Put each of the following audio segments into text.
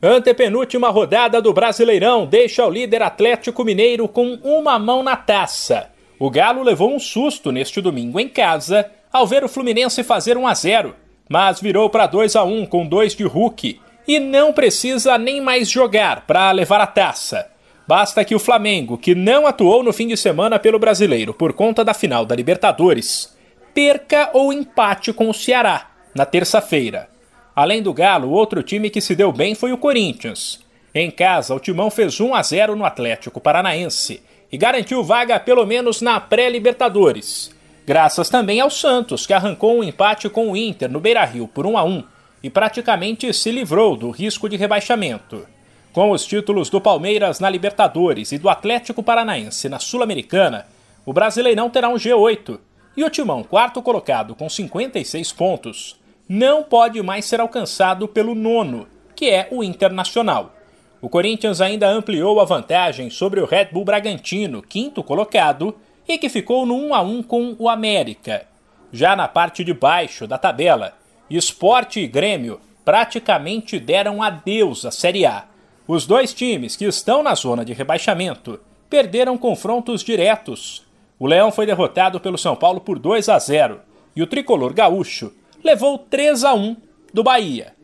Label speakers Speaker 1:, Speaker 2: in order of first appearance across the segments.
Speaker 1: Antepenúltima rodada do Brasileirão deixa o líder Atlético Mineiro com uma mão na taça. O Galo levou um susto neste domingo em casa ao ver o Fluminense fazer 1 a 0, mas virou para 2 a 1 com dois de Hulk e não precisa nem mais jogar para levar a taça. Basta que o Flamengo, que não atuou no fim de semana pelo Brasileiro por conta da final da Libertadores, perca ou empate com o Ceará na terça-feira. Além do Galo, outro time que se deu bem foi o Corinthians. Em casa, o Timão fez 1 a 0 no Atlético Paranaense e garantiu vaga pelo menos na pré-Libertadores. Graças também ao Santos, que arrancou um empate com o Inter no Beira-Rio por 1 a 1 e praticamente se livrou do risco de rebaixamento. Com os títulos do Palmeiras na Libertadores e do Atlético Paranaense na Sul-Americana, o Brasileirão terá um G8 e o Timão, quarto colocado com 56 pontos, não pode mais ser alcançado pelo nono, que é o Internacional. O Corinthians ainda ampliou a vantagem sobre o Red Bull Bragantino, quinto colocado, e que ficou no 1 a 1 com o América. Já na parte de baixo da tabela, Esporte e Grêmio praticamente deram adeus à Série A. Os dois times que estão na zona de rebaixamento perderam confrontos diretos. O Leão foi derrotado pelo São Paulo por 2 a 0 e o tricolor gaúcho levou 3 a 1 do Bahia.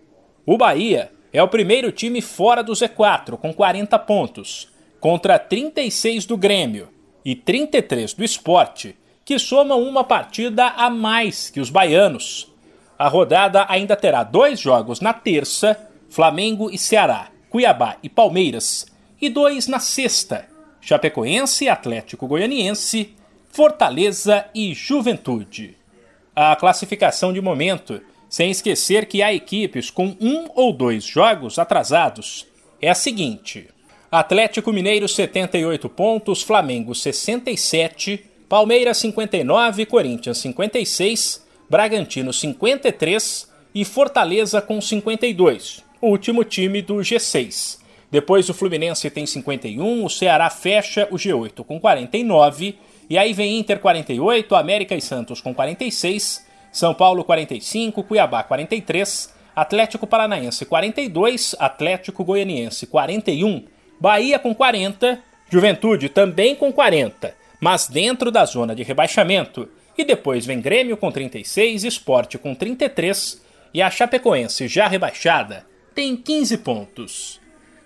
Speaker 1: O Bahia é o primeiro time fora do Z4 com 40 pontos, contra 36 do Grêmio e 33 do Esporte, que somam uma partida a mais que os baianos. A rodada ainda terá dois jogos na terça, Flamengo e Ceará, Cuiabá e Palmeiras, e dois na sexta, Chapecoense e Atlético Goianiense, Fortaleza e Juventude a classificação de momento, sem esquecer que há equipes com um ou dois jogos atrasados, é a seguinte: Atlético Mineiro 78 pontos, Flamengo 67, Palmeiras 59, Corinthians 56, Bragantino 53 e Fortaleza com 52, o último time do G6. Depois o Fluminense tem 51, o Ceará fecha o G8 com 49 e aí vem Inter 48, América e Santos com 46, São Paulo 45, Cuiabá 43, Atlético Paranaense 42, Atlético Goianiense 41, Bahia com 40, Juventude também com 40, mas dentro da zona de rebaixamento. E depois vem Grêmio com 36, Esporte com 33 e a Chapecoense já rebaixada tem 15 pontos.